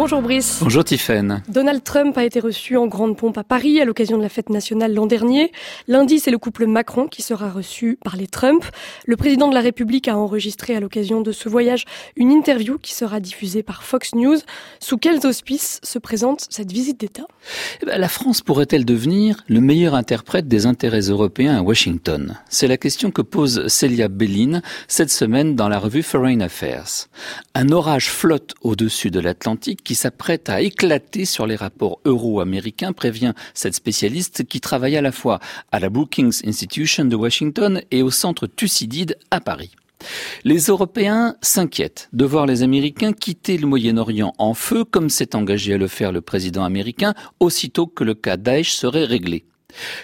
Bonjour Brice. Bonjour Tiffaine. Donald Trump a été reçu en grande pompe à Paris à l'occasion de la fête nationale l'an dernier. Lundi, c'est le couple Macron qui sera reçu par les Trump. Le président de la République a enregistré à l'occasion de ce voyage une interview qui sera diffusée par Fox News. Sous quels auspices se présente cette visite d'État? Eh ben, La France pourrait-elle devenir le meilleur interprète des intérêts européens à Washington? C'est la question que pose Celia Bellin cette semaine dans la revue Foreign Affairs. Un orage flotte au-dessus de l'Atlantique qui s'apprête à éclater sur les rapports euro-américains, prévient cette spécialiste qui travaille à la fois à la Brookings Institution de Washington et au centre Thucydide à Paris. Les Européens s'inquiètent de voir les Américains quitter le Moyen-Orient en feu, comme s'est engagé à le faire le président américain, aussitôt que le cas Daesh serait réglé.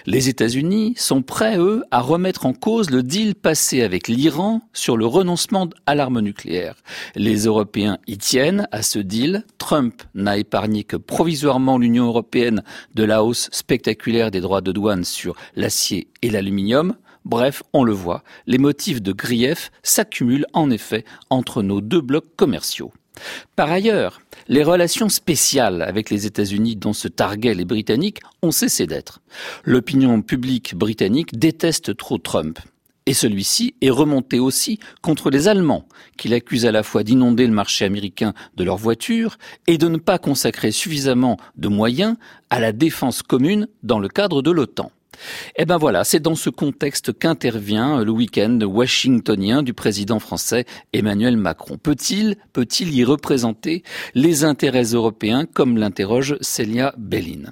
Les États-Unis sont prêts, eux, à remettre en cause le deal passé avec l'Iran sur le renoncement à l'arme nucléaire. Les Européens y tiennent à ce deal. Trump n'a épargné que provisoirement l'Union européenne de la hausse spectaculaire des droits de douane sur l'acier et l'aluminium. Bref, on le voit, les motifs de grief s'accumulent en effet entre nos deux blocs commerciaux. Par ailleurs, les relations spéciales avec les États-Unis dont se targuaient les Britanniques ont cessé d'être. L'opinion publique britannique déteste trop Trump. Et celui-ci est remonté aussi contre les Allemands, qu'il accuse à la fois d'inonder le marché américain de leurs voitures et de ne pas consacrer suffisamment de moyens à la défense commune dans le cadre de l'OTAN. Eh ben voilà, c'est dans ce contexte qu'intervient le week-end washingtonien du président français Emmanuel Macron. Peut-il, peut-il y représenter les intérêts européens comme l'interroge Célia Bellin?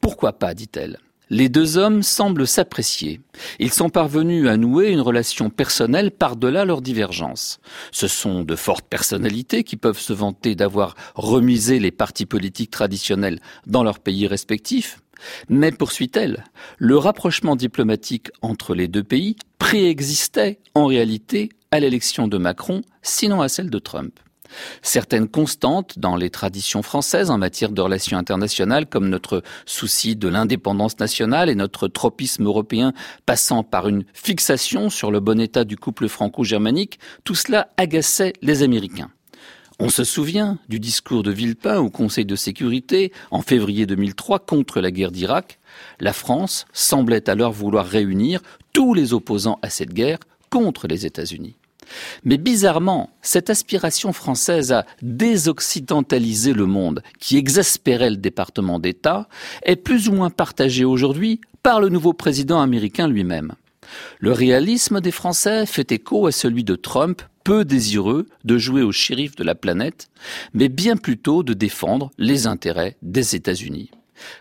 Pourquoi pas, dit-elle. Les deux hommes semblent s'apprécier. Ils sont parvenus à nouer une relation personnelle par-delà leurs divergences. Ce sont de fortes personnalités qui peuvent se vanter d'avoir remisé les partis politiques traditionnels dans leurs pays respectifs. Mais poursuit-elle, le rapprochement diplomatique entre les deux pays préexistait en réalité à l'élection de Macron, sinon à celle de Trump. Certaines constantes dans les traditions françaises en matière de relations internationales, comme notre souci de l'indépendance nationale et notre tropisme européen passant par une fixation sur le bon état du couple franco-germanique, tout cela agaçait les Américains. On se souvient du discours de Villepin au Conseil de sécurité en février 2003 contre la guerre d'Irak. La France semblait alors vouloir réunir tous les opposants à cette guerre contre les États-Unis. Mais bizarrement, cette aspiration française à désoccidentaliser le monde, qui exaspérait le département d'État, est plus ou moins partagée aujourd'hui par le nouveau président américain lui-même. Le réalisme des Français fait écho à celui de Trump peu désireux de jouer au shérif de la planète, mais bien plutôt de défendre les intérêts des États-Unis.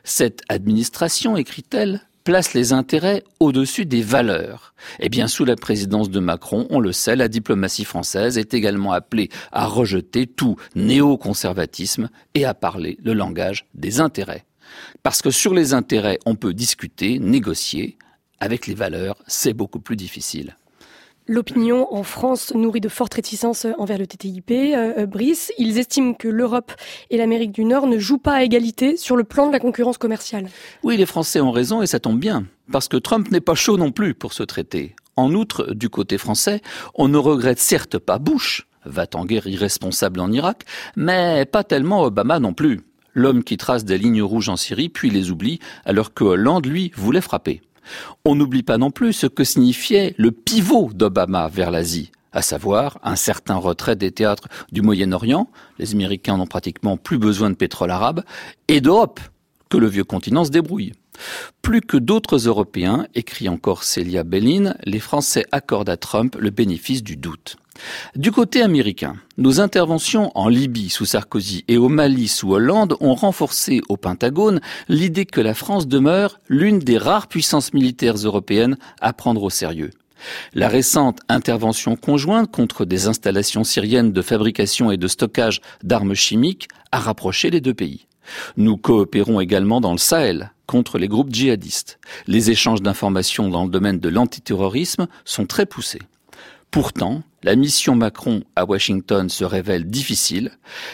Cette administration, écrit-elle, place les intérêts au-dessus des valeurs. Eh bien, sous la présidence de Macron, on le sait, la diplomatie française est également appelée à rejeter tout néoconservatisme et à parler le langage des intérêts. Parce que sur les intérêts, on peut discuter, négocier. Avec les valeurs, c'est beaucoup plus difficile. L'opinion en France nourrit de fortes réticences envers le TTIP. Euh, euh, Brice, ils estiment que l'Europe et l'Amérique du Nord ne jouent pas à égalité sur le plan de la concurrence commerciale. Oui, les Français ont raison et ça tombe bien, parce que Trump n'est pas chaud non plus pour ce traité. En outre, du côté français, on ne regrette certes pas Bush, va en guerre irresponsable en Irak, mais pas tellement Obama non plus. L'homme qui trace des lignes rouges en Syrie puis les oublie, alors que Hollande, lui, voulait frapper. On n'oublie pas non plus ce que signifiait le pivot d'Obama vers l'Asie à savoir un certain retrait des théâtres du Moyen-Orient, les Américains n'ont pratiquement plus besoin de pétrole arabe, et d'Europe, que le vieux continent se débrouille. Plus que d'autres Européens, écrit encore Celia Bellin, les Français accordent à Trump le bénéfice du doute. Du côté américain, nos interventions en Libye sous Sarkozy et au Mali sous Hollande ont renforcé au Pentagone l'idée que la France demeure l'une des rares puissances militaires européennes à prendre au sérieux. La récente intervention conjointe contre des installations syriennes de fabrication et de stockage d'armes chimiques a rapproché les deux pays. Nous coopérons également dans le Sahel contre les groupes djihadistes. Les échanges d'informations dans le domaine de l'antiterrorisme sont très poussés. Pourtant, la mission Macron à Washington se révèle difficile,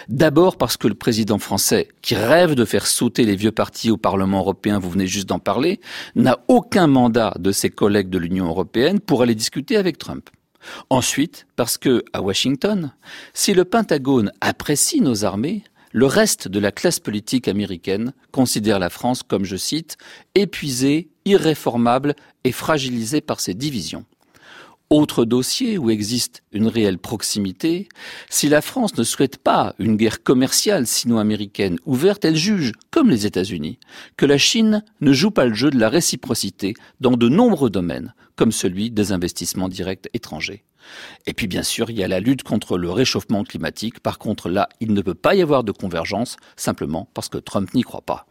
d'abord parce que le président français, qui rêve de faire sauter les vieux partis au Parlement européen, vous venez juste d'en parler, n'a aucun mandat de ses collègues de l'Union européenne pour aller discuter avec Trump. Ensuite, parce que, à Washington, si le Pentagone apprécie nos armées, le reste de la classe politique américaine considère la France comme, je cite, épuisée, irréformable et fragilisée par ses divisions. Autre dossier où existe une réelle proximité, si la France ne souhaite pas une guerre commerciale sino-américaine ouverte, elle juge, comme les États-Unis, que la Chine ne joue pas le jeu de la réciprocité dans de nombreux domaines, comme celui des investissements directs étrangers. Et puis bien sûr, il y a la lutte contre le réchauffement climatique. Par contre, là, il ne peut pas y avoir de convergence, simplement parce que Trump n'y croit pas.